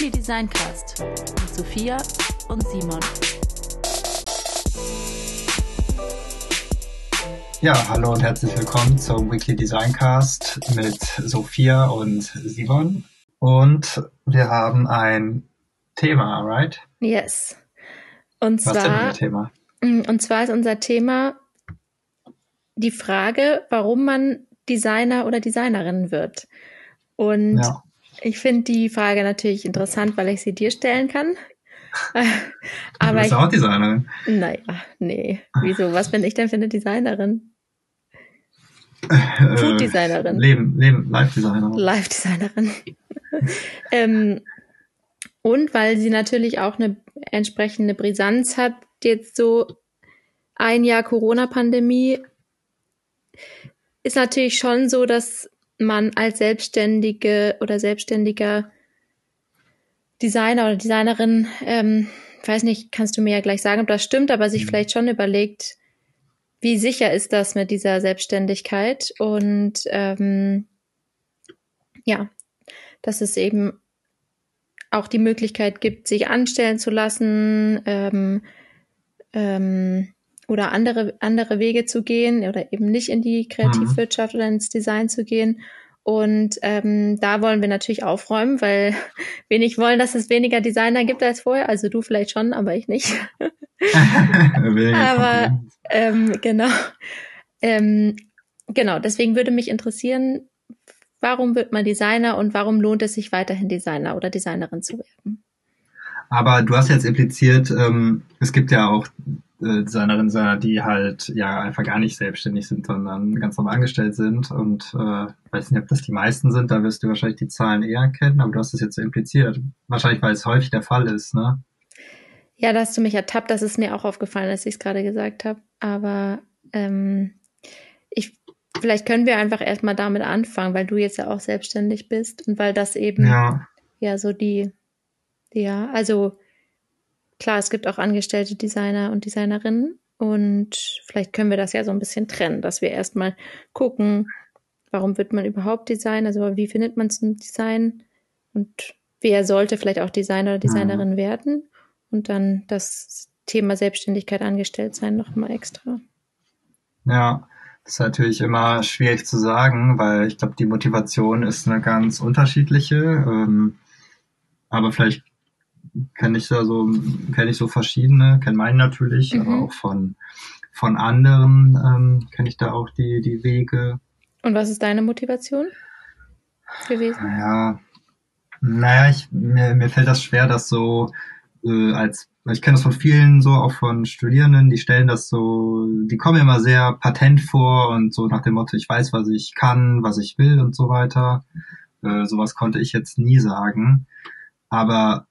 Weekly Designcast mit Sophia und Simon. Ja, hallo und herzlich willkommen zum Weekly Designcast mit Sophia und Simon. Und wir haben ein Thema, right? Yes. Und Was zwar, ist denn unser Thema? Mm, Und zwar ist unser Thema die Frage, warum man Designer oder Designerin wird. Und Ja. Ich finde die Frage natürlich interessant, weil ich sie dir stellen kann. du Aber bist ich, auch Designerin. naja, nee. Wieso? Was bin ich denn für eine Designerin? Äh, Food-Designerin. Leben, Leben, Live-Designerin. Live-Designerin. ähm, und weil sie natürlich auch eine entsprechende Brisanz hat, jetzt so ein Jahr Corona-Pandemie, ist natürlich schon so, dass man als Selbstständige oder Selbstständiger Designer oder Designerin, ähm, weiß nicht, kannst du mir ja gleich sagen, ob das stimmt, aber sich Mhm. vielleicht schon überlegt, wie sicher ist das mit dieser Selbstständigkeit und ähm, ja, dass es eben auch die Möglichkeit gibt, sich anstellen zu lassen ähm, ähm, oder andere, andere Wege zu gehen oder eben nicht in die Kreativwirtschaft oder ins Design zu gehen. Und ähm, da wollen wir natürlich aufräumen, weil wir nicht wollen, dass es weniger Designer gibt als vorher. Also du vielleicht schon, aber ich nicht. Aber-. Ähm, genau. Ähm, genau, deswegen würde mich interessieren, warum wird man Designer und warum lohnt es sich weiterhin Designer oder Designerin zu werden? Aber du hast jetzt impliziert, ähm, es gibt ja auch Designerinnen, Designer, die halt ja einfach gar nicht selbstständig sind, sondern ganz normal angestellt sind. Und äh, weiß nicht, ob das die meisten sind, da wirst du wahrscheinlich die Zahlen eher kennen, aber du hast es jetzt so impliziert. Wahrscheinlich, weil es häufig der Fall ist, ne? Ja, da hast du mich ertappt, das ist mir auch aufgefallen, als ich es gerade gesagt habe. Aber ähm, ich, vielleicht können wir einfach erstmal damit anfangen, weil du jetzt ja auch selbstständig bist und weil das eben Ja. ja so die, ja, also klar, es gibt auch angestellte Designer und Designerinnen und vielleicht können wir das ja so ein bisschen trennen, dass wir erstmal gucken, warum wird man überhaupt Designer, also wie findet man zum Design und wer sollte vielleicht auch Designer oder Designerin werden und dann das Thema Selbstständigkeit angestellt sein nochmal extra. Ja, das ist natürlich immer schwierig zu sagen, weil ich glaube, die Motivation ist eine ganz unterschiedliche. Ähm, aber vielleicht kenne ich da so, kenne ich so verschiedene, kenne meinen natürlich, Mhm. aber auch von von anderen ähm, kenne ich da auch die die Wege. Und was ist deine Motivation gewesen? Naja, naja, ich, mir, mir fällt das schwer, das so äh, als ich kenne das von vielen so, auch von Studierenden, die stellen das so, die kommen immer sehr patent vor und so nach dem Motto, ich weiß, was ich kann, was ich will und so weiter. Äh, sowas konnte ich jetzt nie sagen. Aber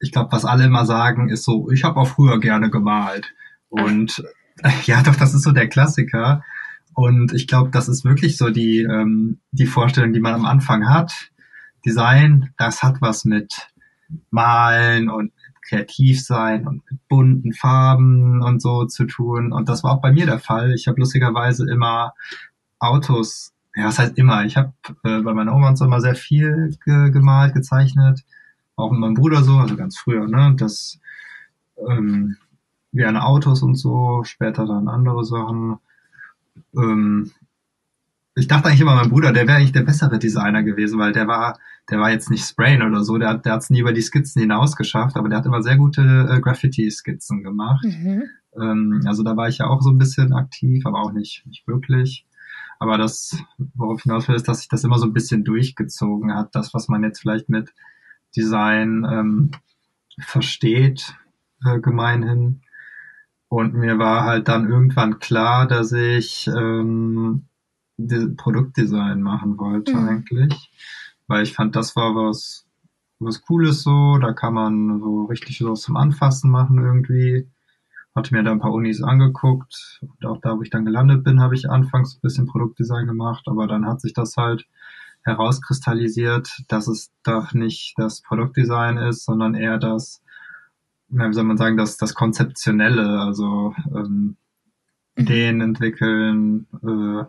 ich glaube, was alle immer sagen, ist so, ich habe auch früher gerne gemalt. Und ja, doch, das ist so der Klassiker. Und ich glaube, das ist wirklich so die, ähm, die Vorstellung, die man am Anfang hat. Design, das hat was mit Malen und kreativ sein und mit bunten Farben und so zu tun. Und das war auch bei mir der Fall. Ich habe lustigerweise immer Autos, ja, was heißt immer, ich habe äh, bei meiner Oma und so immer sehr viel ge gemalt, gezeichnet. Auch mit meinem Bruder so, also ganz früher, ne? Das ähm, gerne Autos und so, später dann andere Sachen. Ähm, ich dachte eigentlich immer, mein Bruder, der wäre eigentlich der bessere Designer gewesen, weil der war, der war jetzt nicht Sprayen oder so, der, der hat es nie über die Skizzen hinaus geschafft, aber der hat immer sehr gute äh, Graffiti-Skizzen gemacht. Mhm. Ähm, also da war ich ja auch so ein bisschen aktiv, aber auch nicht, nicht wirklich. Aber das, worauf ich hinaus will, ist, dass sich das immer so ein bisschen durchgezogen hat. Das, was man jetzt vielleicht mit Design ähm, versteht, äh, gemeinhin. Und mir war halt dann irgendwann klar, dass ich ähm, Produktdesign machen wollte Mhm. eigentlich. Weil ich fand, das war was, was Cooles so. Da kann man so richtig so zum Anfassen machen irgendwie. Hatte mir da ein paar Unis angeguckt. Und auch da, wo ich dann gelandet bin, habe ich anfangs ein bisschen Produktdesign gemacht. Aber dann hat sich das halt herauskristallisiert, dass es doch nicht das Produktdesign ist, sondern eher das, wie soll man sagen, das, das Konzeptionelle, also ähm, Mhm. Ideen entwickeln, äh,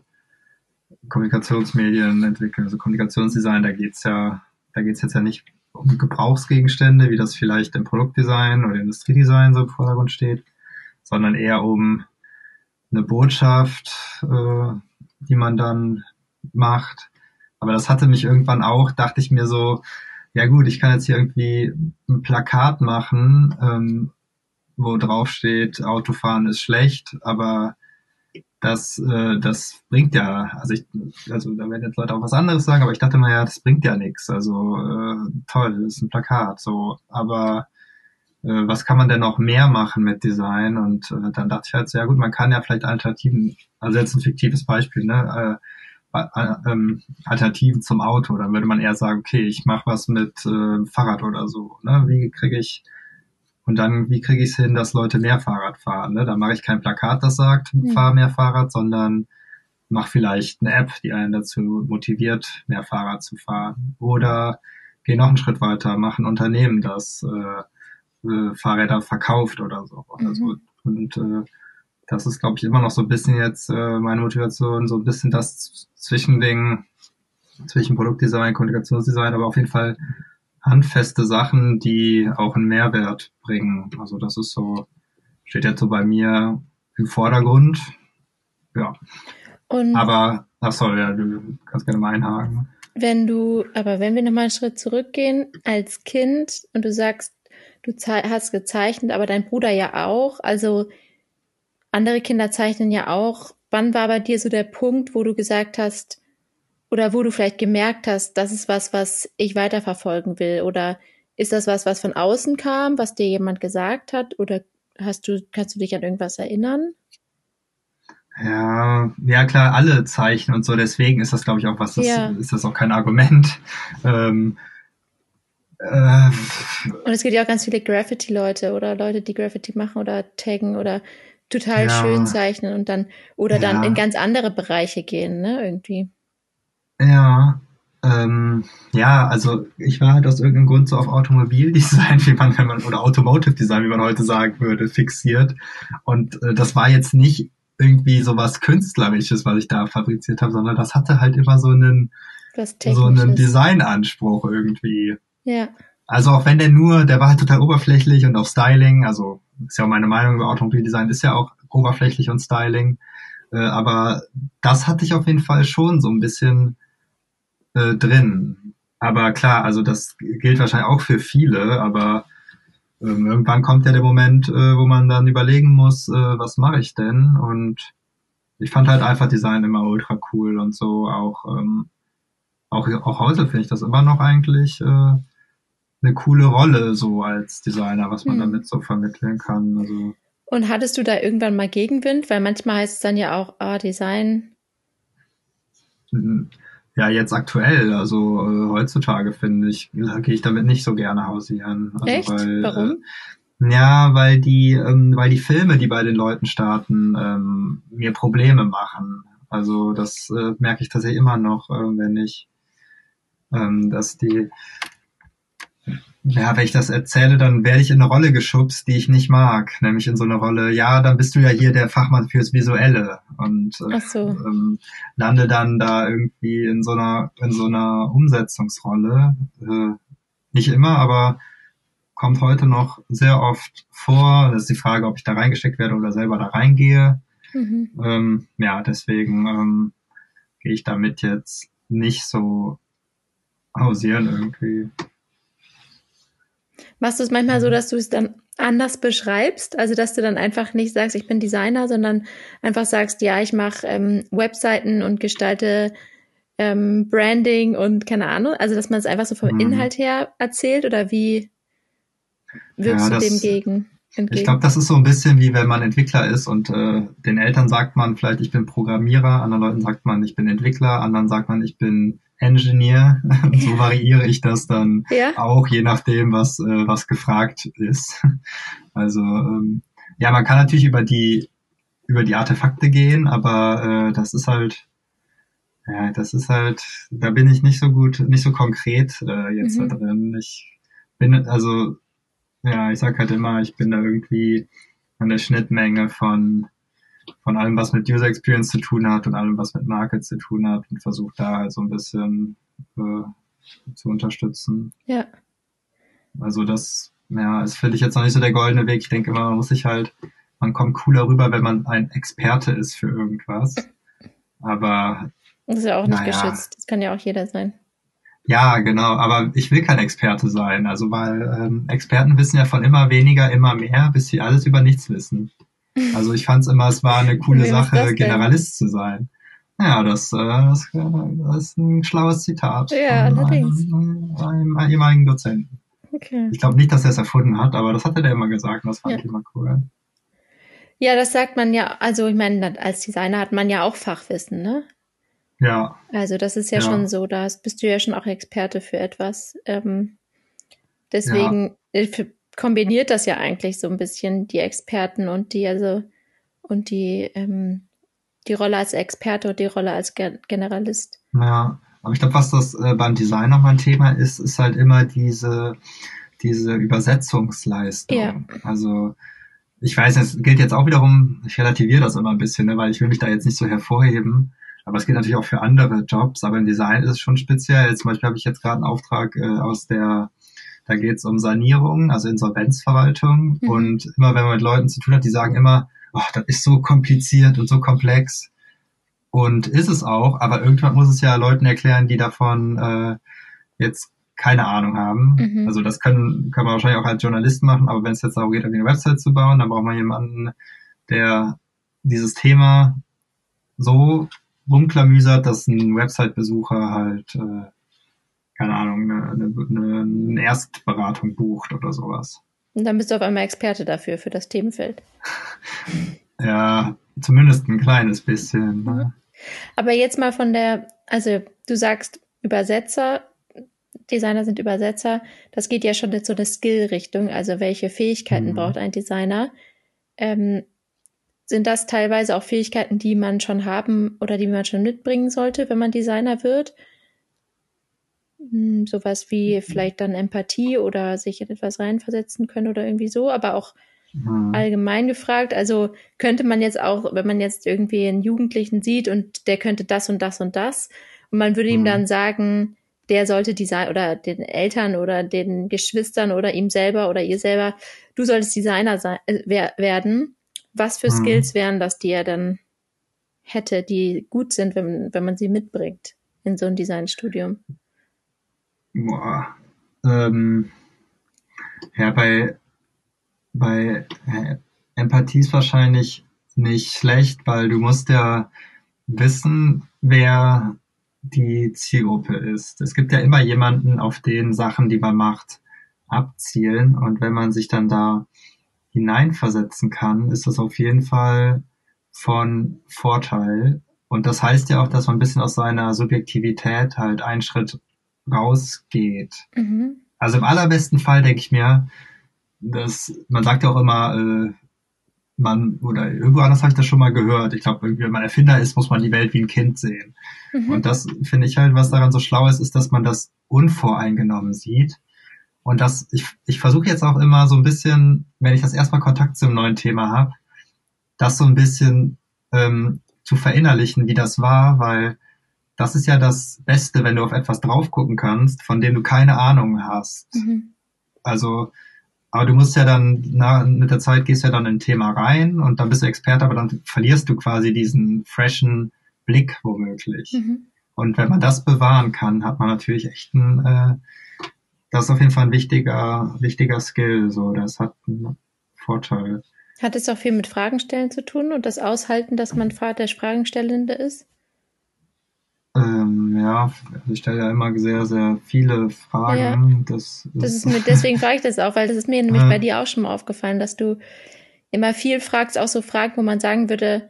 Kommunikationsmedien entwickeln, also Kommunikationsdesign, da geht's ja, da geht's jetzt ja nicht um Gebrauchsgegenstände, wie das vielleicht im Produktdesign oder Industriedesign so im Vordergrund steht, sondern eher um eine Botschaft, äh, die man dann macht. Aber das hatte mich irgendwann auch, dachte ich mir so, ja gut, ich kann jetzt hier irgendwie ein Plakat machen, ähm, wo drauf steht, Autofahren ist schlecht, aber das, äh, das bringt ja, also ich, also da werden jetzt Leute auch was anderes sagen, aber ich dachte mal ja, das bringt ja nichts. Also äh, toll, das ist ein Plakat, so, aber äh, was kann man denn noch mehr machen mit Design? Und äh, dann dachte ich halt, ja gut, man kann ja vielleicht Alternativen, also jetzt ein fiktives Beispiel, ne? Äh, ähm, Alternativen zum Auto. Dann würde man eher sagen, okay, ich mache was mit äh, Fahrrad oder so. Ne? Wie kriege ich und dann, wie kriege ich es hin, dass Leute mehr Fahrrad fahren? Ne? Da mache ich kein Plakat, das sagt, mhm. fahr mehr Fahrrad, sondern mach vielleicht eine App, die einen dazu motiviert, mehr Fahrrad zu fahren. Oder geh noch einen Schritt weiter, mach ein Unternehmen, das äh, äh, Fahrräder verkauft oder so. Mhm. Also, und äh, das ist, glaube ich, immer noch so ein bisschen jetzt äh, meine Motivation, so ein bisschen das Zwischending zwischen Produktdesign, Kommunikationsdesign, aber auf jeden Fall handfeste Sachen, die auch einen Mehrwert bringen. Also das ist so, steht jetzt so bei mir im Vordergrund. Ja. Und aber, ach so, ja, du kannst gerne mal einhaken. Wenn du, aber wenn wir nochmal einen Schritt zurückgehen, als Kind und du sagst, du hast gezeichnet, aber dein Bruder ja auch, also andere Kinder zeichnen ja auch. Wann war bei dir so der Punkt, wo du gesagt hast, oder wo du vielleicht gemerkt hast, das ist was, was ich weiterverfolgen will? Oder ist das was, was von außen kam, was dir jemand gesagt hat? Oder hast du, kannst du dich an irgendwas erinnern? Ja, ja klar, alle Zeichen und so, deswegen ist das, glaube ich, auch was, das ja. ist das auch kein Argument. Ähm, äh, und es gibt ja auch ganz viele Graffiti-Leute oder Leute, die Graffiti machen oder taggen oder total ja. schön zeichnen und dann oder ja. dann in ganz andere Bereiche gehen, ne, irgendwie. Ja, ähm, ja, also ich war halt aus irgendeinem Grund so auf Automobildesign, wie man, wenn man, oder Automotive Design, wie man heute sagen würde, fixiert. Und äh, das war jetzt nicht irgendwie so was Künstlerisches, was ich da fabriziert habe, sondern das hatte halt immer so einen, so einen Designanspruch irgendwie. Ja. Also auch wenn der nur, der war halt total oberflächlich und auch Styling, also ist ja auch meine Meinung über Automobildesign, ist ja auch oberflächlich und Styling. Äh, aber das hatte ich auf jeden Fall schon so ein bisschen äh, drin. Aber klar, also das gilt wahrscheinlich auch für viele, aber ähm, irgendwann kommt ja der Moment, äh, wo man dann überlegen muss, äh, was mache ich denn? Und ich fand halt einfach Design immer ultra cool und so. Auch, ähm, auch, auch heute finde ich das immer noch eigentlich äh, eine coole Rolle so als Designer, was man hm. damit so vermitteln kann. Also, und hattest du da irgendwann mal Gegenwind? Weil manchmal heißt es dann ja auch, ah, Design. Mhm. Ja, jetzt aktuell, also äh, heutzutage finde ich, gehe ich damit nicht so gerne hausieren. Also, Echt? Weil, Warum? Äh, ja, weil die, ähm, weil die Filme, die bei den Leuten starten, ähm, mir Probleme machen. Also das äh, merke ich tatsächlich immer noch, äh, wenn ich, ähm, dass die, ja, wenn ich das erzähle, dann werde ich in eine Rolle geschubst, die ich nicht mag. Nämlich in so eine Rolle, ja, dann bist du ja hier der Fachmann fürs Visuelle und äh, so. ähm, lande dann da irgendwie in so einer, in so einer Umsetzungsrolle. Äh, nicht immer, aber kommt heute noch sehr oft vor. Das ist die Frage, ob ich da reingesteckt werde oder selber da reingehe. Mhm. Ähm, ja, deswegen ähm, gehe ich damit jetzt nicht so hausieren irgendwie. Machst du es manchmal so, mhm. dass du es dann anders beschreibst? Also, dass du dann einfach nicht sagst, ich bin Designer, sondern einfach sagst, ja, ich mache ähm, Webseiten und gestalte ähm, Branding und keine Ahnung. Also, dass man es einfach so vom mhm. Inhalt her erzählt oder wie wirkst ja, du dem gegen? Entgegen? Ich glaube, das ist so ein bisschen wie wenn man Entwickler ist und äh, den Eltern sagt man vielleicht, ich bin Programmierer, anderen Leuten sagt man, ich bin Entwickler, anderen sagt man, ich bin Engineer. so variiere ich das dann ja. auch, je nachdem, was, äh, was gefragt ist. Also ähm, ja, man kann natürlich über die über die Artefakte gehen, aber äh, das ist halt ja, das ist halt, da bin ich nicht so gut, nicht so konkret äh, jetzt mhm. da drin. Ich bin also ja, ich sag halt immer, ich bin da irgendwie an der Schnittmenge von von allem, was mit User Experience zu tun hat und allem, was mit Market zu tun hat und versucht da halt so ein bisschen äh, zu unterstützen. Ja. Also das, ja, ist finde ich jetzt noch nicht so der goldene Weg. Ich denke immer, man muss sich halt, man kommt cooler rüber, wenn man ein Experte ist für irgendwas. Aber. Das ist ja auch nicht naja. geschützt. Das kann ja auch jeder sein. Ja, genau, aber ich will kein Experte sein. Also weil ähm, Experten wissen ja von immer weniger, immer mehr, bis sie alles über nichts wissen. Also ich fand es immer, es war eine coole Sache, Generalist zu sein. Ja, das, äh, das, das ist ein schlaues Zitat. Ja, allerdings. Einem, einem, einem ehemaligen Dozenten. Okay. Ich glaube nicht, dass er es erfunden hat, aber das hatte der immer gesagt und das fand ja. ich immer cool. Ja, das sagt man ja, also ich meine, als Designer hat man ja auch Fachwissen, ne? Ja. Also das ist ja, ja. schon so, da bist du ja schon auch Experte für etwas. Ähm, deswegen ja. Äh, kombiniert das ja eigentlich so ein bisschen die Experten und die, also und die, ähm, die Rolle als Experte und die Rolle als Generalist. Ja, aber ich glaube, was das äh, beim Design nochmal ein Thema ist, ist halt immer diese, diese Übersetzungsleistung. Ja. Also ich weiß, es gilt jetzt auch wiederum, ich relativiere das immer ein bisschen, ne, weil ich will mich da jetzt nicht so hervorheben. Aber es geht natürlich auch für andere Jobs, aber im Design ist es schon speziell. Zum Beispiel habe ich jetzt gerade einen Auftrag äh, aus der, da geht es um Sanierung, also Insolvenzverwaltung. Mhm. Und immer wenn man mit Leuten zu tun hat, die sagen immer, oh, das ist so kompliziert und so komplex. Und ist es auch, aber irgendwann muss es ja Leuten erklären, die davon äh, jetzt keine Ahnung haben. Mhm. Also das können, kann man wahrscheinlich auch als Journalist machen, aber wenn es jetzt darum geht, eine Website zu bauen, dann braucht man jemanden, der dieses Thema so rumklamüsert, dass ein Website-Besucher halt, äh, keine Ahnung, eine, eine, eine Erstberatung bucht oder sowas. Und dann bist du auf einmal Experte dafür, für das Themenfeld. ja, zumindest ein kleines bisschen. Ne? Aber jetzt mal von der, also du sagst Übersetzer, Designer sind Übersetzer, das geht ja schon in so eine Skill-Richtung, also welche Fähigkeiten mhm. braucht ein Designer. Ähm, sind das teilweise auch Fähigkeiten, die man schon haben oder die man schon mitbringen sollte, wenn man Designer wird? Hm, sowas wie mhm. vielleicht dann Empathie oder sich in etwas reinversetzen können oder irgendwie so, aber auch mhm. allgemein gefragt. Also könnte man jetzt auch, wenn man jetzt irgendwie einen Jugendlichen sieht und der könnte das und das und das und man würde mhm. ihm dann sagen, der sollte Design oder den Eltern oder den Geschwistern oder ihm selber oder ihr selber, du solltest Designer sein, äh, werden. Was für mhm. Skills wären das, die er dann hätte, die gut sind, wenn, wenn man sie mitbringt in so ein Designstudium? Boah. Ähm, ja, bei, bei äh, Empathie ist wahrscheinlich nicht schlecht, weil du musst ja wissen, wer die Zielgruppe ist. Es gibt ja immer jemanden, auf den Sachen, die man macht, abzielen. Und wenn man sich dann da hineinversetzen kann, ist das auf jeden Fall von Vorteil. Und das heißt ja auch, dass man ein bisschen aus seiner Subjektivität halt einen Schritt rausgeht. Mhm. Also im allerbesten Fall denke ich mir, dass man sagt ja auch immer, äh, man, oder irgendwo anders habe ich das schon mal gehört. Ich glaube, wenn man Erfinder ist, muss man die Welt wie ein Kind sehen. Mhm. Und das finde ich halt, was daran so schlau ist, ist, dass man das unvoreingenommen sieht. Und das, ich, ich versuche jetzt auch immer so ein bisschen, wenn ich das erstmal Kontakt zum neuen Thema habe, das so ein bisschen ähm, zu verinnerlichen, wie das war, weil das ist ja das Beste, wenn du auf etwas drauf gucken kannst, von dem du keine Ahnung hast. Mhm. Also, aber du musst ja dann, na, mit der Zeit gehst du ja dann in ein Thema rein und dann bist du Experte, aber dann verlierst du quasi diesen freshen Blick womöglich. Mhm. Und wenn man das bewahren kann, hat man natürlich echt ein, äh, das ist auf jeden Fall ein wichtiger, wichtiger Skill, so, das hat einen Vorteil. Hat es auch viel mit Fragenstellen zu tun und das Aushalten, dass man der Fragenstellende ist? Ähm, ja, ich stelle ja immer sehr, sehr viele Fragen. Ja. Das, das, das ist mir, deswegen frage ich das auch, weil das ist mir nämlich bei dir auch schon mal aufgefallen, dass du immer viel fragst, auch so Fragen, wo man sagen würde,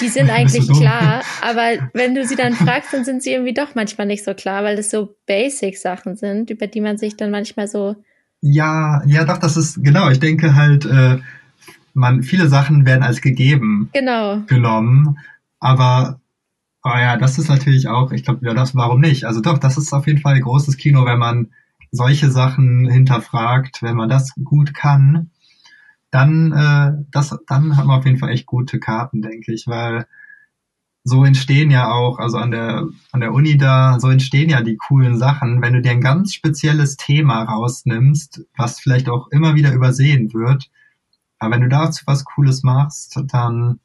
die sind eigentlich so klar, aber wenn du sie dann fragst, dann sind sie irgendwie doch manchmal nicht so klar, weil das so Basic-Sachen sind, über die man sich dann manchmal so. Ja, ja, doch, das ist, genau, ich denke halt, äh, man, viele Sachen werden als gegeben genau. genommen, aber Oh ja, das ist natürlich auch, ich glaube, ja, das, warum nicht? Also doch, das ist auf jeden Fall großes Kino, wenn man solche Sachen hinterfragt, wenn man das gut kann, dann, äh, das, dann hat man auf jeden Fall echt gute Karten, denke ich, weil so entstehen ja auch, also an der, an der Uni da, so entstehen ja die coolen Sachen, wenn du dir ein ganz spezielles Thema rausnimmst, was vielleicht auch immer wieder übersehen wird. Aber wenn du dazu was Cooles machst, dann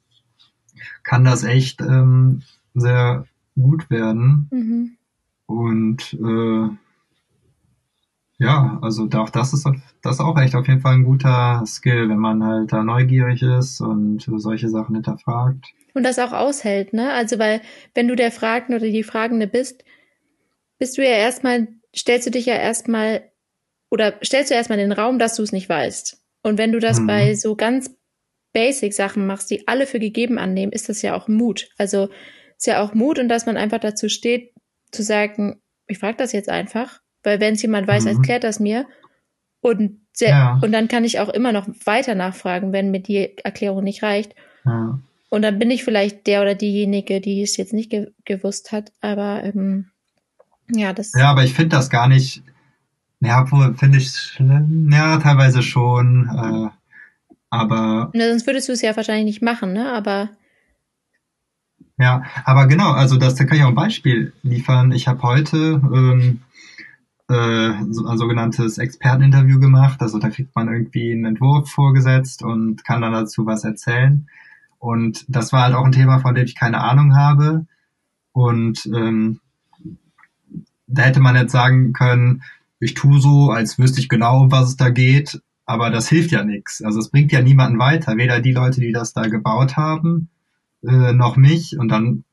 kann das echt ähm, sehr gut werden. Mhm. Und äh, ja, also auch das ist das ist auch echt auf jeden Fall ein guter Skill, wenn man halt da neugierig ist und solche Sachen hinterfragt. Und das auch aushält, ne? Also weil wenn du der Fragende oder die Fragende bist, bist du ja erstmal, stellst du dich ja erstmal oder stellst du erstmal den Raum, dass du es nicht weißt. Und wenn du das mhm. bei so ganz basic Sachen machst, die alle für gegeben annehmen, ist das ja auch Mut. Also ist ja auch Mut und dass man einfach dazu steht, zu sagen, ich frage das jetzt einfach, weil wenn es jemand weiß, mhm. erklärt das mir. Und, sehr, ja. und dann kann ich auch immer noch weiter nachfragen, wenn mir die Erklärung nicht reicht. Ja. Und dann bin ich vielleicht der oder diejenige, die es jetzt nicht ge gewusst hat. Aber ähm, ja, das. Ja, aber ich finde das gar nicht. Ja, finde ich schlimm. Ja, teilweise schon. Äh, aber. Na, sonst würdest du es ja wahrscheinlich nicht machen, ne? Aber. Ja, aber genau, also das da kann ich auch ein Beispiel liefern. Ich habe heute ähm, äh, ein sogenanntes Experteninterview gemacht. Also da kriegt man irgendwie einen Entwurf vorgesetzt und kann dann dazu was erzählen. Und das war halt auch ein Thema, von dem ich keine Ahnung habe. Und ähm, da hätte man jetzt sagen können, ich tue so, als wüsste ich genau, um was es da geht, aber das hilft ja nichts. Also es bringt ja niemanden weiter, weder die Leute, die das da gebaut haben, äh, noch mich. Und dann,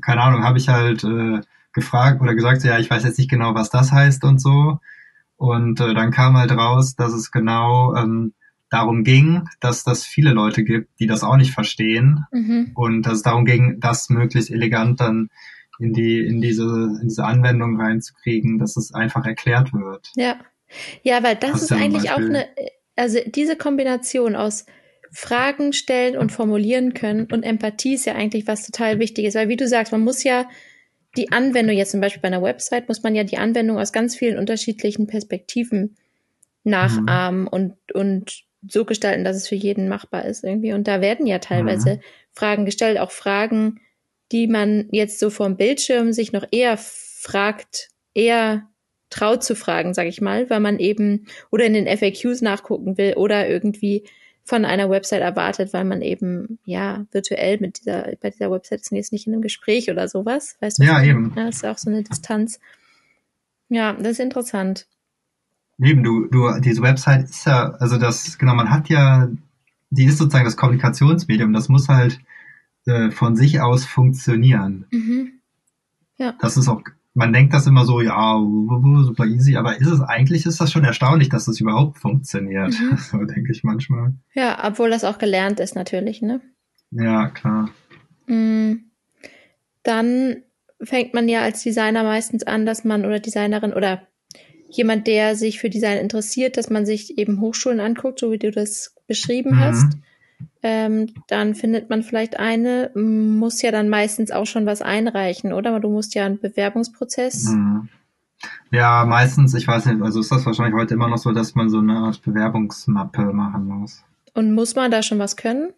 keine Ahnung, habe ich halt äh, gefragt oder gesagt, so, ja, ich weiß jetzt nicht genau, was das heißt und so. Und äh, dann kam halt raus, dass es genau ähm, darum ging, dass das viele Leute gibt, die das auch nicht verstehen mhm. und dass es darum ging, das möglichst elegant dann in die in diese in diese Anwendung reinzukriegen, dass es einfach erklärt wird. Ja, ja, weil das, das ist, eigentlich auch eine, also diese Kombination aus Fragen stellen und formulieren können und Empathie ist ja eigentlich was total Wichtiges, weil wie du sagst, man muss ja die Anwendung jetzt zum Beispiel bei einer Website muss man ja die Anwendung aus ganz vielen unterschiedlichen Perspektiven nachahmen mhm. und und so gestalten, dass es für jeden machbar ist irgendwie. Und da werden ja teilweise mhm. Fragen gestellt, auch Fragen, die man jetzt so vom Bildschirm sich noch eher fragt, eher traut zu fragen, sag ich mal, weil man eben oder in den FAQs nachgucken will oder irgendwie von einer Website erwartet, weil man eben ja virtuell mit dieser bei dieser Website ist jetzt nicht in einem Gespräch oder sowas, weißt du? Ja, eben. Ja, das ist auch so eine Distanz. Ja, das ist interessant. Eben, du, du, diese Website ist ja, also das, genau, man hat ja, die ist sozusagen das Kommunikationsmedium, das muss halt äh, von sich aus funktionieren. Mhm. Ja. Das ist auch, man denkt das immer so, ja, super easy, aber ist es eigentlich, ist das schon erstaunlich, dass das überhaupt funktioniert. Mhm. So denke ich manchmal. Ja, obwohl das auch gelernt ist natürlich, ne? Ja, klar. Mhm. Dann fängt man ja als Designer meistens an, dass man oder Designerin oder jemand, der sich für Design interessiert, dass man sich eben Hochschulen anguckt, so wie du das beschrieben mhm. hast. Ähm, dann findet man vielleicht eine, muss ja dann meistens auch schon was einreichen, oder? Du musst ja einen Bewerbungsprozess. Mhm. Ja, meistens, ich weiß nicht, also ist das wahrscheinlich heute immer noch so, dass man so eine Art Bewerbungsmappe machen muss. Und muss man da schon was können?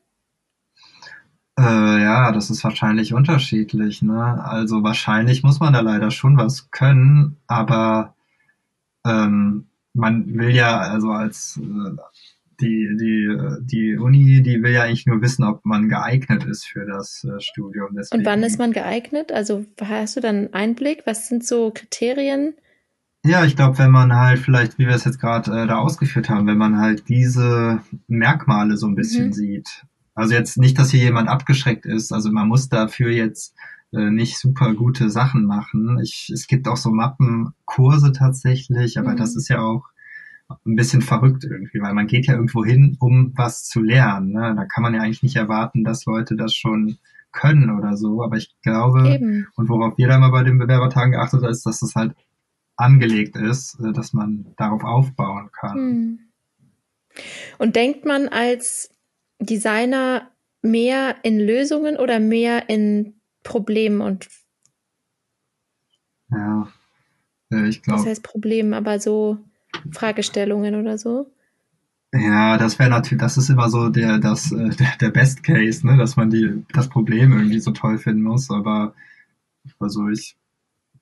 Äh, ja, das ist wahrscheinlich unterschiedlich, ne? Also wahrscheinlich muss man da leider schon was können, aber ähm, man will ja also als äh, die, die, die Uni, die will ja eigentlich nur wissen, ob man geeignet ist für das äh, Studium. Deswegen. Und wann ist man geeignet? Also hast du dann einen Einblick? Was sind so Kriterien? Ja, ich glaube, wenn man halt vielleicht, wie wir es jetzt gerade äh, da ausgeführt haben, wenn man halt diese Merkmale so ein bisschen mhm. sieht. Also jetzt nicht, dass hier jemand abgeschreckt ist. Also man muss dafür jetzt äh, nicht super gute Sachen machen. Ich, es gibt auch so Mappenkurse tatsächlich, aber mhm. das ist ja auch ein bisschen verrückt irgendwie, weil man geht ja irgendwo hin, um was zu lernen. Ne? Da kann man ja eigentlich nicht erwarten, dass Leute das schon können oder so. Aber ich glaube, Eben. und worauf jeder immer bei den Bewerbertagen geachtet hat, ist, dass das halt angelegt ist, äh, dass man darauf aufbauen kann. Mhm. Und denkt man als Designer mehr in Lösungen oder mehr in Problem und ja, ich glaube. Das heißt Problem, aber so Fragestellungen oder so. Ja, das wäre natürlich, das ist immer so der, das, äh, der, der Best Case, ne, dass man die, das Problem irgendwie so toll finden muss, aber also ich,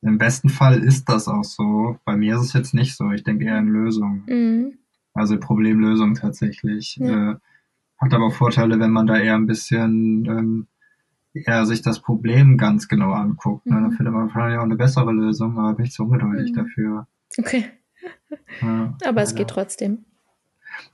im besten Fall ist das auch so. Bei mir ist es jetzt nicht so. Ich denke eher in Lösungen. Mhm. Also Problemlösung tatsächlich. Ja. Äh, hat aber Vorteile, wenn man da eher ein bisschen ähm, eher sich das Problem ganz genau anguckt. Mhm. Ne? Dann mhm. findet man wahrscheinlich auch eine bessere Lösung, aber bin ich zu ungeduldig mhm. dafür. Okay. Ja, aber es geht trotzdem.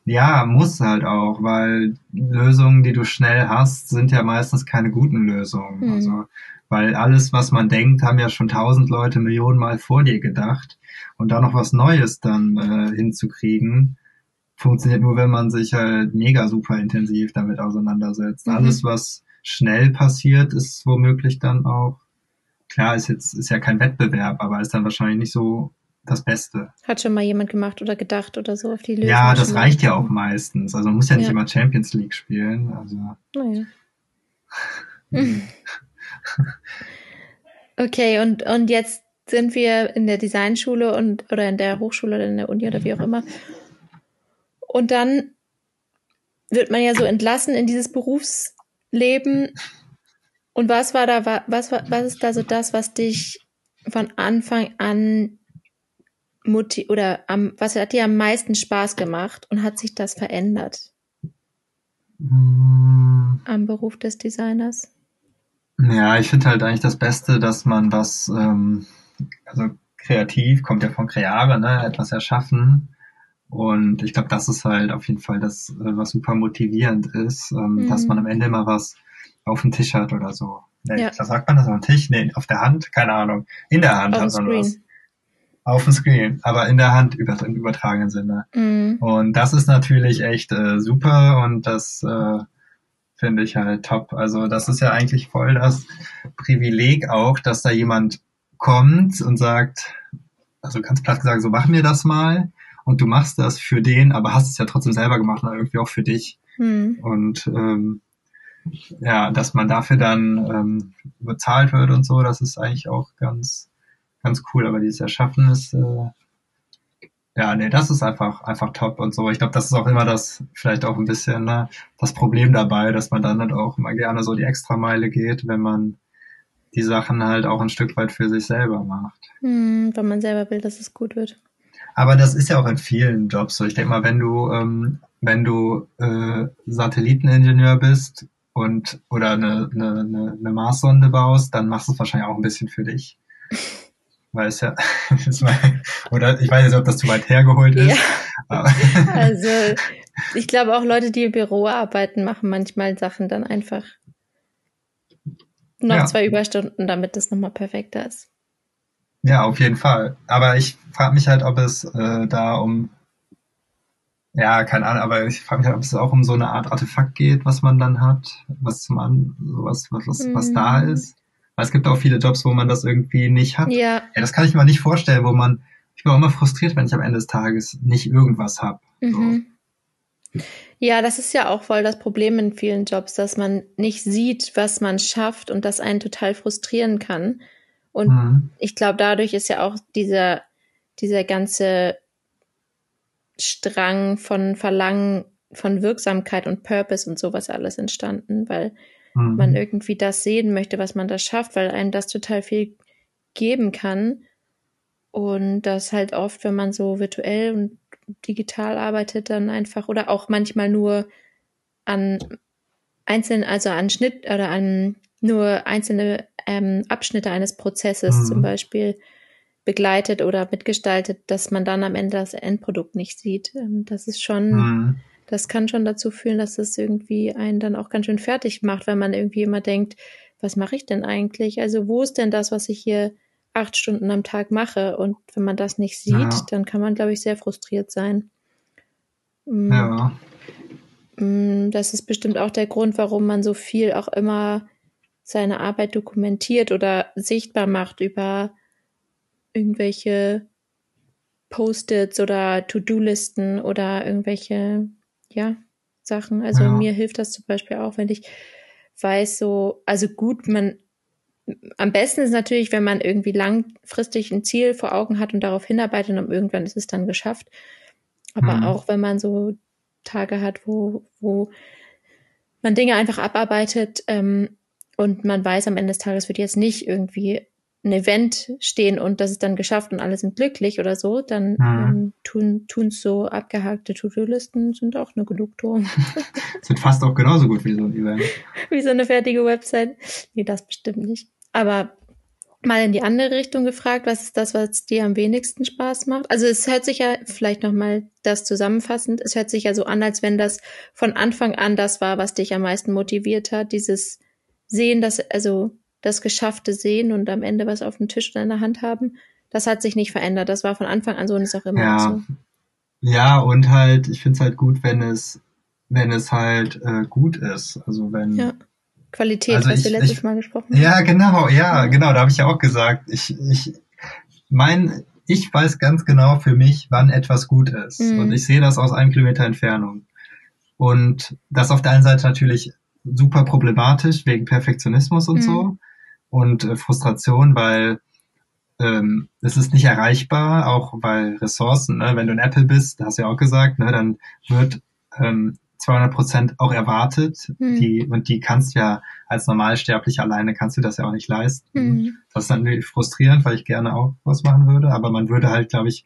Ja, muss halt auch, weil Lösungen, die du schnell hast, sind ja meistens keine guten Lösungen. Mhm. Also, weil alles, was man denkt, haben ja schon tausend Leute Millionen Mal vor dir gedacht. Und da noch was Neues dann äh, hinzukriegen, funktioniert nur, wenn man sich halt mega super intensiv damit auseinandersetzt. Mhm. Alles, was schnell passiert, ist womöglich dann auch, klar, ist jetzt, ist ja kein Wettbewerb, aber ist dann wahrscheinlich nicht so das Beste. Hat schon mal jemand gemacht oder gedacht oder so auf die Lösung? Ja, das reicht ja auch meistens. Also man muss ja nicht ja. immer Champions League spielen. Also. Naja. okay, und, und jetzt sind wir in der Designschule und oder in der Hochschule oder in der Uni oder wie auch immer. Und dann wird man ja so entlassen in dieses Berufsleben. Und was war da, was, was ist da so das, was dich von Anfang an Mutti oder am, was hat dir am meisten Spaß gemacht und hat sich das verändert? Mm. Am Beruf des Designers? Ja, ich finde halt eigentlich das Beste, dass man was, ähm, also kreativ, kommt ja von Kreare, ne, etwas erschaffen. Und ich glaube, das ist halt auf jeden Fall das, äh, was super motivierend ist, ähm, mhm. dass man am Ende immer was auf dem Tisch hat oder so. Nee, ja. Da sagt man das auf dem Tisch? Nee, auf der Hand? Keine Ahnung. In der Hand auf hat man was auf dem Screen, aber in der Hand über, im übertragenen Sinne. Mhm. Und das ist natürlich echt äh, super und das äh, finde ich halt top. Also das ist ja eigentlich voll das Privileg auch, dass da jemand kommt und sagt, also ganz platt gesagt, so mach mir das mal und du machst das für den, aber hast es ja trotzdem selber gemacht und irgendwie auch für dich. Mhm. Und ähm, ja, dass man dafür dann ähm, bezahlt wird und so, das ist eigentlich auch ganz ganz cool, aber dieses Erschaffen ist, äh, ja, nee, das ist einfach, einfach top und so. Ich glaube, das ist auch immer das, vielleicht auch ein bisschen ne, das Problem dabei, dass man dann halt auch immer gerne so die Extrameile geht, wenn man die Sachen halt auch ein Stück weit für sich selber macht. Hm, wenn man selber will, dass es gut wird. Aber das ist ja auch in vielen Jobs so. Ich denke mal, wenn du, ähm, wenn du äh, Satelliteningenieur bist und oder eine, eine, eine, eine Marssonde baust, dann machst du es wahrscheinlich auch ein bisschen für dich. weil es ja, oder ich weiß nicht, ob das zu weit hergeholt ist. Ja. also ich glaube auch Leute, die im Büro arbeiten, machen manchmal Sachen dann einfach noch ja. zwei Überstunden, damit es nochmal perfekter ist. Ja, auf jeden Fall. Aber ich frage mich halt, ob es äh, da um ja, keine Ahnung, aber ich frage mich halt, ob es auch um so eine Art Artefakt geht, was man dann hat, was zum an, sowas, was, was, was mm. da ist. Weil es gibt auch viele Jobs, wo man das irgendwie nicht hat. Ja. ja das kann ich mir nicht vorstellen, wo man, ich bin auch immer frustriert, wenn ich am Ende des Tages nicht irgendwas habe. Mhm. So. Ja, das ist ja auch voll das Problem in vielen Jobs, dass man nicht sieht, was man schafft und das einen total frustrieren kann. Und mhm. ich glaube, dadurch ist ja auch dieser, dieser ganze Strang von Verlangen von Wirksamkeit und Purpose und sowas alles entstanden, weil mhm. man irgendwie das sehen möchte, was man da schafft, weil einem das total viel geben kann. Und das halt oft, wenn man so virtuell und digital arbeitet, dann einfach oder auch manchmal nur an einzelnen, also an Schnitt oder an nur einzelne ähm, Abschnitte eines Prozesses mhm. zum Beispiel begleitet oder mitgestaltet, dass man dann am Ende das Endprodukt nicht sieht. Ähm, das ist schon mhm das kann schon dazu führen, dass es irgendwie einen dann auch ganz schön fertig macht, wenn man irgendwie immer denkt, was mache ich denn eigentlich? Also wo ist denn das, was ich hier acht Stunden am Tag mache? Und wenn man das nicht sieht, ja. dann kann man, glaube ich, sehr frustriert sein. Mm. Ja. Mm, das ist bestimmt auch der Grund, warum man so viel auch immer seine Arbeit dokumentiert oder sichtbar macht über irgendwelche Post-its oder To-Do-Listen oder irgendwelche ja, Sachen. Also ja. mir hilft das zum Beispiel auch, wenn ich weiß, so, also gut, man, am besten ist natürlich, wenn man irgendwie langfristig ein Ziel vor Augen hat und darauf hinarbeitet und irgendwann ist es dann geschafft. Aber mhm. auch wenn man so Tage hat, wo, wo man Dinge einfach abarbeitet ähm, und man weiß, am Ende des Tages wird jetzt nicht irgendwie ein Event stehen und das ist dann geschafft und alle sind glücklich oder so, dann mhm. ähm, tun tun's so abgehakte To-Do-Listen sind auch eine Genugtuung. sind fast auch genauso gut wie so ein Event. Wie so eine fertige Website. Nee, das bestimmt nicht. Aber mal in die andere Richtung gefragt, was ist das, was dir am wenigsten Spaß macht? Also es hört sich ja, vielleicht nochmal das zusammenfassend, es hört sich ja so an, als wenn das von Anfang an das war, was dich am meisten motiviert hat, dieses Sehen, das, also das geschaffte Sehen und am Ende was auf dem Tisch oder in der Hand haben, das hat sich nicht verändert. Das war von Anfang an so und ist auch immer ja. so. Ja, und halt, ich finde es halt gut, wenn es, wenn es halt äh, gut ist. Also wenn. Ja. Qualität, also was ich, wir letztes ich, Mal gesprochen haben. Ja, genau, ja, genau, da habe ich ja auch gesagt. Ich, ich mein, ich weiß ganz genau für mich, wann etwas gut ist. Mhm. Und ich sehe das aus einem Kilometer Entfernung. Und das auf der einen Seite natürlich super problematisch wegen Perfektionismus und mhm. so und äh, Frustration, weil ähm, es ist nicht erreichbar, auch weil Ressourcen, ne? wenn du ein Apple bist, hast du ja auch gesagt, ne, dann wird ähm, 200 Prozent auch erwartet, mhm. die, und die kannst du ja als Normalsterblich alleine kannst du das ja auch nicht leisten. Mhm. Das ist dann frustrierend, weil ich gerne auch was machen würde, aber man würde halt, glaube ich,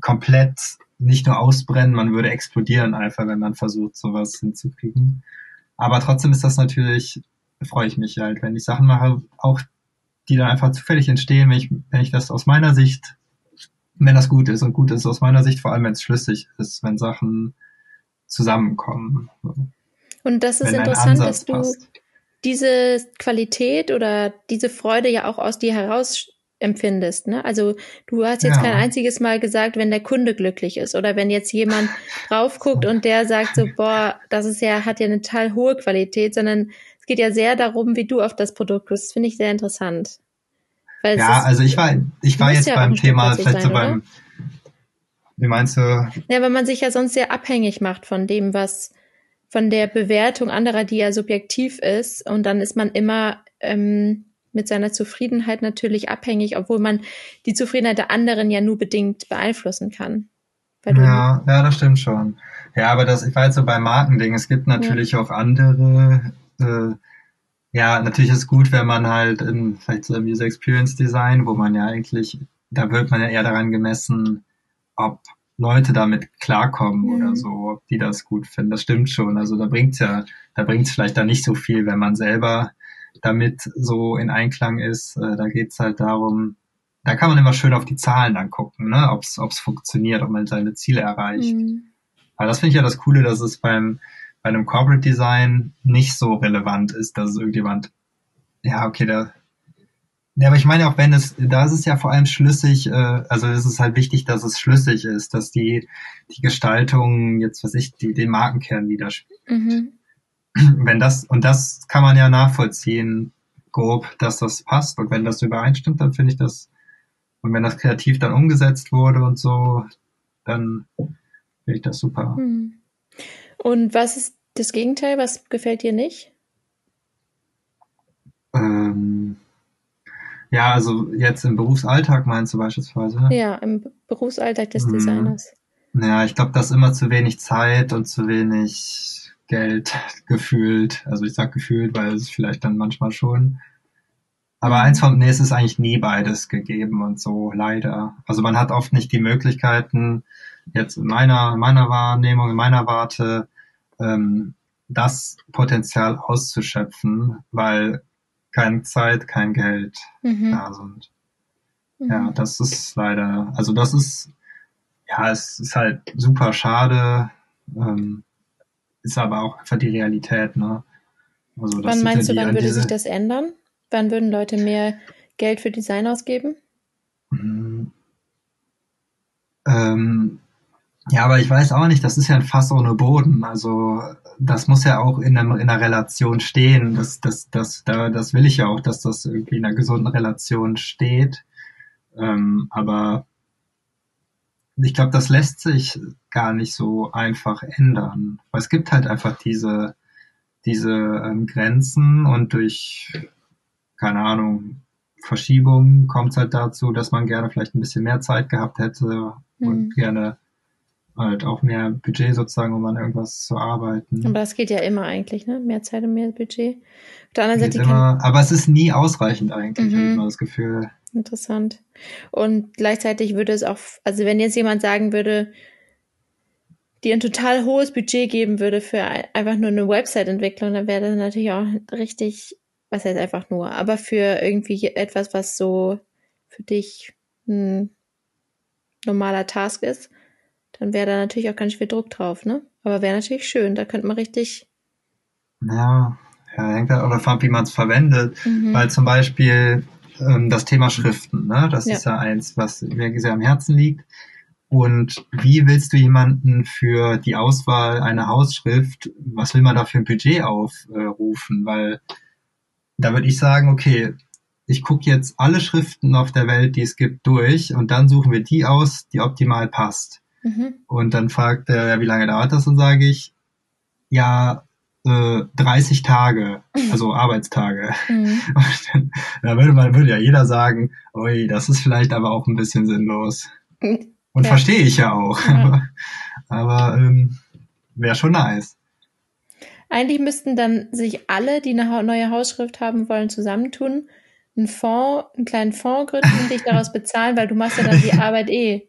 komplett nicht nur ausbrennen, man würde explodieren einfach, wenn man versucht, sowas hinzukriegen. Aber trotzdem ist das natürlich freue ich mich halt, wenn ich Sachen mache, auch die dann einfach zufällig entstehen, wenn ich, wenn ich das aus meiner Sicht, wenn das gut ist und gut ist aus meiner Sicht, vor allem wenn es schlüssig ist, wenn Sachen zusammenkommen. Und das ist interessant, dass du passt. diese Qualität oder diese Freude ja auch aus dir heraus empfindest. Ne? Also du hast jetzt ja. kein einziges Mal gesagt, wenn der Kunde glücklich ist oder wenn jetzt jemand drauf guckt und der sagt so, boah, das ist ja, hat ja eine total hohe Qualität, sondern es geht ja sehr darum, wie du auf das Produkt bist. Das finde ich sehr interessant. Weil ja, ist, also ich war, ich war jetzt ja beim Thema, vielleicht sein, so beim, wie meinst du? Ja, weil man sich ja sonst sehr abhängig macht von dem, was, von der Bewertung anderer, die ja subjektiv ist. Und dann ist man immer ähm, mit seiner Zufriedenheit natürlich abhängig, obwohl man die Zufriedenheit der anderen ja nur bedingt beeinflussen kann. ja, ja, das stimmt schon. Ja, aber das, ich war jetzt so beim Markending. Es gibt natürlich ja. auch andere äh, ja, natürlich ist es gut, wenn man halt in vielleicht so im User Experience Design, wo man ja eigentlich, da wird man ja eher daran gemessen, ob Leute damit klarkommen mhm. oder so, ob die das gut finden. Das stimmt schon. Also da bringt's ja, da bringt's vielleicht dann nicht so viel, wenn man selber damit so in Einklang ist. Äh, da geht's halt darum, da kann man immer schön auf die Zahlen dann gucken, ne? ob es funktioniert, ob man seine Ziele erreicht. Mhm. Aber das finde ich ja das Coole, dass es beim bei einem Corporate Design nicht so relevant ist, dass es irgendjemand, ja, okay, da, ja, aber ich meine auch, wenn es, da ist es ja vor allem schlüssig, äh, also es ist halt wichtig, dass es schlüssig ist, dass die, die Gestaltung, jetzt was ich, die, den Markenkern widerspiegelt. Mhm. Wenn das, und das kann man ja nachvollziehen, grob, dass das passt. Und wenn das übereinstimmt, dann finde ich das, und wenn das kreativ dann umgesetzt wurde und so, dann finde ich das super. Mhm. Und was ist das Gegenteil? Was gefällt dir nicht? Ähm, ja, also jetzt im Berufsalltag meinst du beispielsweise? Ja, im Berufsalltag des mhm. Designers. Ja, ich glaube, dass immer zu wenig Zeit und zu wenig Geld gefühlt. Also ich sag gefühlt, weil es vielleicht dann manchmal schon. Aber eins von, nee, es ist eigentlich nie beides gegeben und so, leider. Also man hat oft nicht die Möglichkeiten, jetzt in meiner, meiner Wahrnehmung, in meiner Warte, ähm, das Potenzial auszuschöpfen, weil keine Zeit, kein Geld mhm. da sind. Mhm. Ja, das ist leider, also das ist, ja, es ist halt super schade, ähm, ist aber auch einfach die Realität, ne? Also wann meinst ja die, du, wann würde diese, sich das ändern? Wann würden Leute mehr Geld für Design ausgeben? Mhm. Ähm, ja, aber ich weiß auch nicht, das ist ja ein Fass ohne Boden. Also das muss ja auch in, einem, in einer Relation stehen. Das, das, das, da, das will ich ja auch, dass das irgendwie in einer gesunden Relation steht. Ähm, aber ich glaube, das lässt sich gar nicht so einfach ändern. Weil es gibt halt einfach diese, diese ähm, Grenzen und durch, keine Ahnung, Verschiebungen kommt es halt dazu, dass man gerne vielleicht ein bisschen mehr Zeit gehabt hätte mhm. und gerne halt auch mehr Budget sozusagen, um an irgendwas zu arbeiten. Aber das geht ja immer eigentlich, ne? Mehr Zeit und mehr Budget. Auf der anderen Seite immer, aber es ist nie ausreichend eigentlich, Mhm. habe ich immer das Gefühl. Interessant. Und gleichzeitig würde es auch, also wenn jetzt jemand sagen würde, dir ein total hohes Budget geben würde für ein- einfach nur eine Website-Entwicklung, dann wäre das natürlich auch richtig, was heißt einfach nur, aber für irgendwie etwas, was so für dich ein normaler Task ist, dann wäre da natürlich auch ganz viel Druck drauf, ne? Aber wäre natürlich schön, da könnte man richtig. Ja, ja hängt halt auch davon ab, wie man es verwendet. Mhm. Weil zum Beispiel ähm, das Thema Schriften, ne? das Ja. ist ja eins, was mir sehr am Herzen liegt. Und wie willst du jemanden für die Auswahl einer Hausschrift, was will man da für ein Budget aufrufen? Weil da würde ich sagen, okay, ich gucke jetzt alle Schriften auf der Welt, die es gibt, durch und dann suchen wir die aus, die optimal passt. Mhm. Und dann fragt er, ja, wie lange dauert das? Und sage ich, ja, äh, 30 Tage, also Arbeitstage. Mhm. Und dann, da würde man, würde ja jeder sagen, ui, das ist vielleicht aber auch ein bisschen sinnlos. Und Ja. verstehe ich ja auch. Ja. Aber, aber ähm, wäre schon nice. Eigentlich müssten dann sich alle, die eine neue Hausschrift haben wollen, zusammentun, einen Fonds, einen kleinen Fonds gründen und dich daraus bezahlen, weil du machst ja dann die Arbeit eh.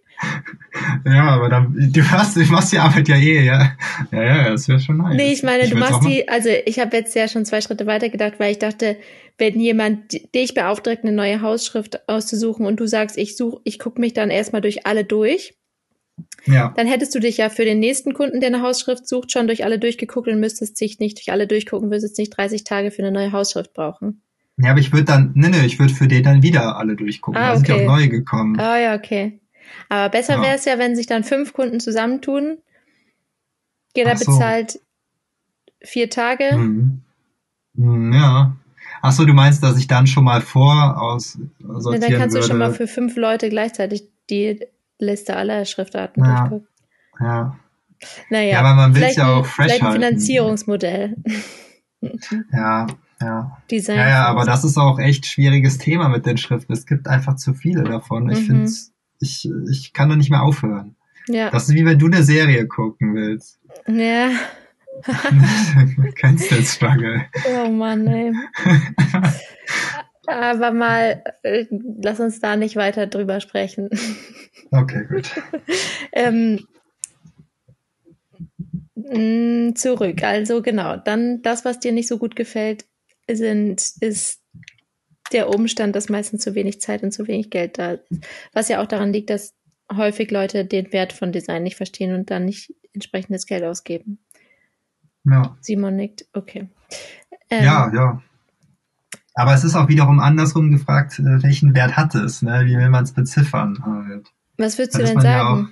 Ja, aber dann, du machst, du machst die Arbeit ja eh, ja. Ja, ja, das wäre schon nice. Nee, ich meine, du würd's auch machst die, also ich habe jetzt ja schon zwei Schritte weiter gedacht, weil ich dachte, wenn jemand dich beauftragt, eine neue Hausschrift auszusuchen und du sagst, ich suche, ich gucke mich dann erstmal durch alle durch, Ja, dann hättest du dich ja für den nächsten Kunden, der eine Hausschrift sucht, schon durch alle durchgeguckt und müsstest dich nicht durch alle durchgucken, würdest nicht 30 Tage für eine neue Hausschrift brauchen. ja, aber ich würde dann, nee, nee, ich würde für den dann wieder alle durchgucken. Ah, Da sind ja okay. auch neue gekommen. Ah ja, okay. Aber besser Ja. wäre es ja, wenn sich dann fünf Kunden zusammentun. Jeder so. bezahlt vier Tage. Mhm. Mhm, Ja. Ach so, du meinst, dass ich dann schon mal voraus sortieren dann kannst würde? du schon mal für fünf Leute gleichzeitig die Liste aller Schriftarten Ja. durchgucken. ja. Naja, Ja, aber man vielleicht ja auch fresh Vielleicht ein. Finanzierungsmodell. ja, ja. Design. Ja, ja, aber das ist auch echt schwieriges Thema mit den Schriften. Es gibt einfach zu viele davon. Ich Mhm. finde, ich, ich kann da nicht mehr aufhören. Ja. Das ist wie wenn du eine Serie gucken willst. ja. Kennst den Struggle? Oh Mann, ey. Aber mal, äh, lass uns da nicht weiter drüber sprechen. Okay, gut. Ähm, mh, zurück. Also genau, dann das, was dir nicht so gut gefällt, sind, ist der Umstand, dass meistens zu wenig Zeit und zu wenig Geld da ist. Was ja auch daran liegt, dass häufig Leute den Wert von Design nicht verstehen und dann nicht entsprechendes Geld ausgeben. Ja, Simon nickt, okay. Ähm, ja, ja. Aber es ist auch wiederum andersrum gefragt, äh, welchen Wert hat es? Ne? Wie will man es beziffern? Halt. Was würdest du denn man ja sagen?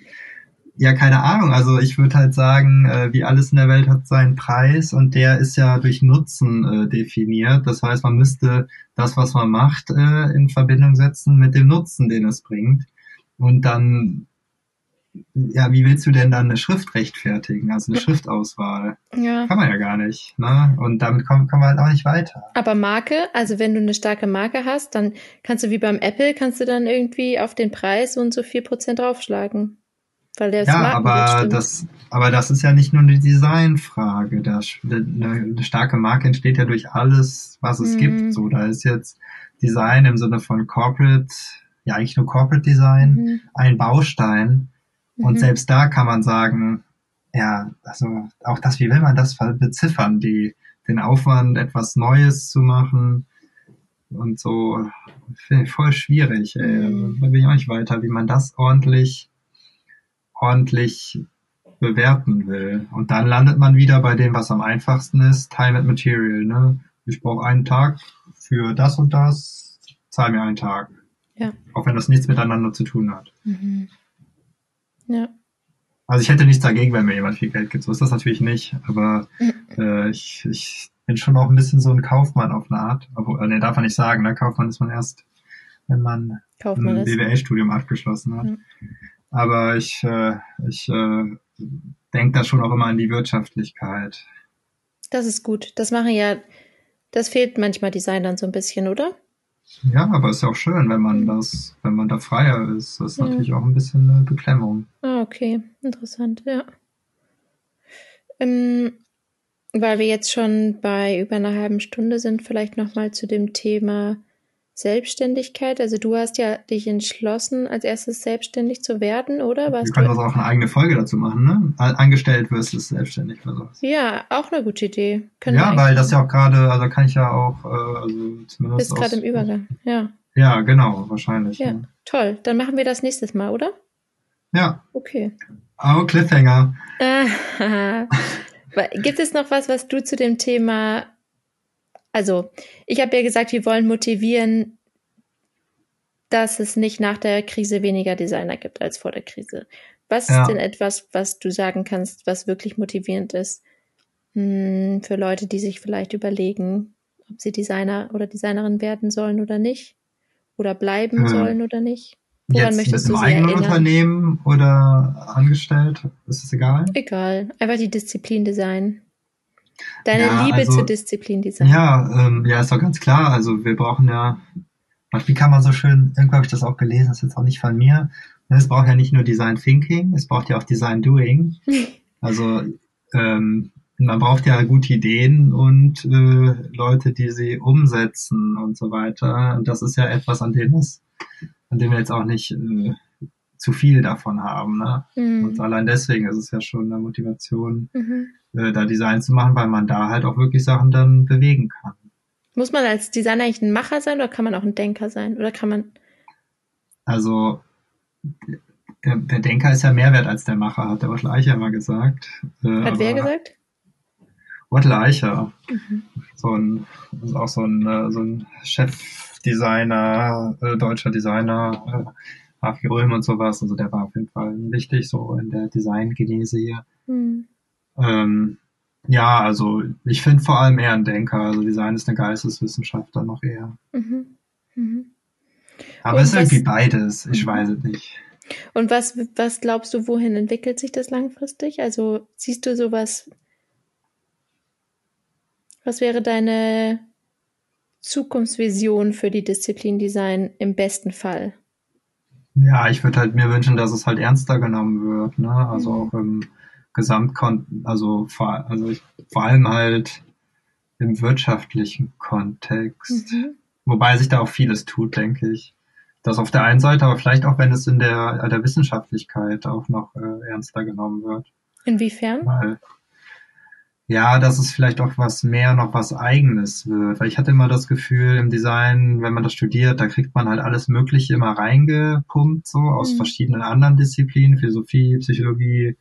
Ja, keine Ahnung. Also ich würde halt sagen, äh, wie alles in der Welt hat seinen Preis und der ist ja durch Nutzen äh, definiert. Das heißt, man müsste das, was man macht, äh, in Verbindung setzen mit dem Nutzen, den es bringt. Und dann, ja, wie willst du denn dann eine Schrift rechtfertigen? Also eine Schriftauswahl. ja. Kann man ja gar nicht. Ne? Und damit kommen, kommen wir halt auch nicht weiter. Aber Marke, also wenn du eine starke Marke hast, dann kannst du wie beim Apple, kannst du dann irgendwie auf den Preis so und so viel Prozent draufschlagen. Weil der Ja, Markenwert aber das, aber das ist ja nicht nur eine Designfrage. Das, eine, eine starke Marke entsteht ja durch alles, was es Mhm. gibt. So, da ist jetzt Design im Sinne von Corporate, ja eigentlich nur Corporate Design, Mhm. ein Baustein. Und Mhm. selbst da kann man sagen, ja, also auch das, wie will man das beziffern, die, den Aufwand, etwas Neues zu machen und so, finde ich voll schwierig, ey. Mhm. Da bin ich auch nicht weiter, wie man das ordentlich, ordentlich bewerten will. Und dann landet man wieder bei dem, was am einfachsten ist, Time and Material, ne? Ich brauche einen Tag für das und das, zahl mir einen Tag. Ja. Auch wenn das nichts miteinander zu tun hat. Mhm. Ja. Also ich hätte nichts dagegen, wenn mir jemand viel Geld gibt. So ist das natürlich nicht. Aber Mhm. äh, ich, ich bin schon auch ein bisschen so ein Kaufmann auf eine Art. Obwohl, nee, darf man nicht sagen. Ne? Kaufmann ist man erst, wenn man Kauft ein. BWL-Studium abgeschlossen hat. Ja. Aber ich, äh, ich äh, denke da schon auch immer an die Wirtschaftlichkeit. Das ist gut. Das machen ja, das fehlt manchmal Designern so ein bisschen, oder? Ja, aber ist ja auch schön, wenn man das, wenn man da freier ist. Das ist ja. natürlich auch ein bisschen eine Beklemmung. Ah, okay. Interessant, ja. Ähm, weil wir jetzt schon bei über einer halben Stunde sind, vielleicht nochmal zu dem Thema Selbstständigkeit. Also du hast ja dich entschlossen, als erstes selbstständig zu werden, oder? Warst wir können du... auch eine eigene Folge dazu machen, ne? Angestellt versus selbstständig oder sowas. Ja, auch eine gute Idee. Können ja, weil das ja auch gerade, also kann ich ja auch, äh, also zumindest. Bist gerade im Übergang, ja. Ja, genau, wahrscheinlich. Ja, ja, toll. Dann machen wir das nächstes Mal, oder? Ja. Okay. Oh, Cliffhanger. Gibt es noch was, was du zu dem Thema also, ich habe ja gesagt, wir wollen motivieren, dass es nicht nach der Krise weniger Designer gibt als vor der Krise. Was ja. ist denn etwas, was du sagen kannst, was wirklich motivierend ist hm, für Leute, die sich vielleicht überlegen, ob sie Designer oder Designerin werden sollen oder nicht? Oder bleiben hm. sollen oder nicht? Woran Jetzt möchtest mit du eigenen erinnern? Unternehmen oder angestellt? Ist es egal? Egal. Einfach die Disziplin Design. Deine ja, Liebe also, zur Disziplin Design. Ja, ähm, ja, ist doch ganz klar. Also wir brauchen ja, wie kann man so schön, irgendwo habe ich das auch gelesen, das ist jetzt auch nicht von mir. Es braucht ja nicht nur Design Thinking, es braucht ja auch Design Doing. Also ähm, man braucht ja gute Ideen und äh, Leute, die sie umsetzen und so weiter. Und das ist ja etwas, an dem es, an dem wir jetzt auch nicht äh, zu viel davon haben. Ne? Mhm. Und allein deswegen ist es ja schon eine Motivation, mhm äh, da Design zu machen, weil man da halt auch wirklich Sachen dann bewegen kann. Muss man als Designer eigentlich ein Macher sein oder kann man auch ein Denker sein? Oder kann man. Also der, der Denker ist ja mehr wert als der Macher, hat der Otto Eicher immer gesagt. Äh, hat wer gesagt? Otto Eicher. Mhm. So ein, ist auch so ein, äh, so ein Chefdesigner, äh, deutscher Designer, äh, Hafi Röhm und sowas. Also der war auf jeden Fall wichtig, so in der Designgenese hier. Mhm. Ähm, ja, also ich finde vor allem eher ein Denker. Also Design ist eine Geisteswissenschaft dann noch eher. Mhm. Mhm. Aber es ist was, irgendwie beides. Ich weiß es nicht. Und was, was glaubst du, wohin entwickelt sich das langfristig? Also siehst du sowas? Was wäre deine Zukunftsvision für die Disziplin Design im besten Fall? Ja, ich würde halt mir wünschen, dass es halt ernster genommen wird. Ne? Also mhm. auch im Gesamtkon also vor, also ich, vor allem halt im wirtschaftlichen Kontext. Mhm. Wobei sich da auch vieles tut, denke ich. Das auf der einen Seite, aber vielleicht auch, wenn es in der, der Wissenschaftlichkeit auch noch äh, ernster genommen wird. Inwiefern? Weil, ja, dass es vielleicht auch was mehr noch was Eigenes wird. Weil ich hatte immer das Gefühl, im Design, wenn man das studiert, da kriegt man halt alles Mögliche immer reingepumpt, so aus mhm. verschiedenen anderen Disziplinen, Philosophie, Psychologie,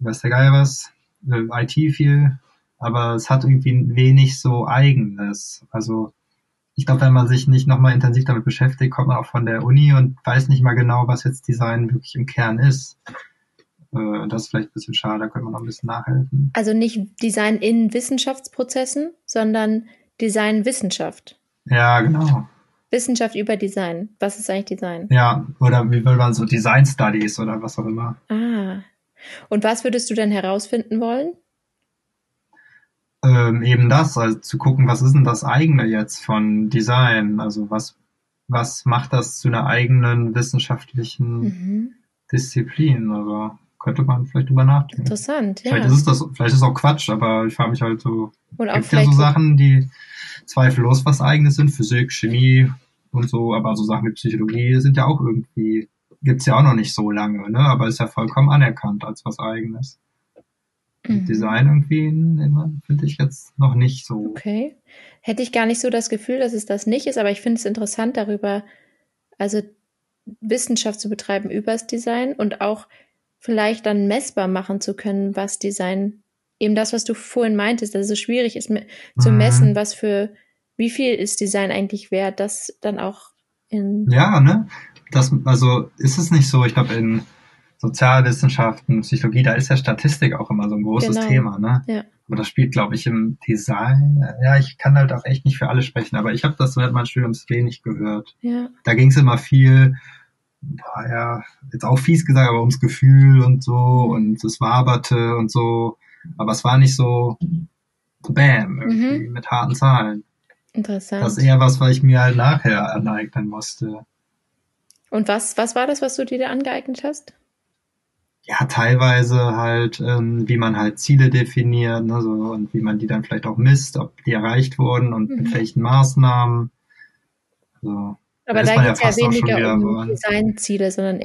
weiß der Geier was, äh, IT viel, aber es hat irgendwie wenig so Eigenes. Also ich glaube, wenn man sich nicht nochmal intensiv damit beschäftigt, kommt man auch von der Uni und weiß nicht mal genau, was jetzt Design wirklich im Kern ist. Äh, das ist vielleicht ein bisschen schade, da könnte man noch ein bisschen nachhelfen. Also nicht Design in Wissenschaftsprozessen, sondern Design-Wissenschaft. Ja, genau. Wissenschaft über Design. Was ist eigentlich Design? Ja, oder wie will man so Design Studies oder was auch immer. Ah, und was würdest du denn herausfinden wollen? Ähm, eben das, also zu gucken, was ist denn das eigene jetzt von Design? Also was, was macht das zu einer eigenen wissenschaftlichen mhm. Disziplin? Also könnte man vielleicht drüber nachdenken. Interessant, ja. Vielleicht ist das, vielleicht ist es auch Quatsch, aber ich frage mich halt so, und gibt ja so Sachen, die zweifellos was eigenes sind, Physik, Chemie und so, aber so Sachen wie Psychologie sind ja auch irgendwie gibt's ja auch noch nicht so lange, ne? aber ist ja vollkommen anerkannt als was eigenes. Mhm. Design irgendwie finde ich jetzt noch nicht so. Okay. Hätte ich gar nicht so das Gefühl, dass es das nicht ist, aber ich finde es interessant darüber, also Wissenschaft zu betreiben übers Design und auch vielleicht dann messbar machen zu können, was Design, eben das, was du vorhin meintest, dass es so schwierig ist zu mhm. messen, was für, wie viel ist Design eigentlich wert, das dann auch in. Ja, ne? Das, also ist es nicht so, ich glaube, in Sozialwissenschaften, Psychologie, da ist ja Statistik auch immer so ein großes genau. Thema, ne? Ja. Aber das spielt, glaube ich, im Design, ja, ich kann halt auch echt nicht für alle sprechen, aber ich habe das während meines Studiums wenig gehört. Ja. Da ging es immer viel, boah, ja, jetzt auch fies gesagt, aber ums Gefühl und so und es waberte und so, aber es war nicht so bam, irgendwie mhm. mit harten Zahlen. Interessant. Das ist eher was, was ich mir halt nachher aneignen musste. Und was, was war das, was du dir da angeeignet hast? Ja, teilweise halt, ähm, wie man halt Ziele definiert, ne, so, und wie man die dann vielleicht auch misst, ob die erreicht wurden und Mhm. mit welchen Maßnahmen. So. Aber da ja geht es ja weniger um Designziele, sondern eher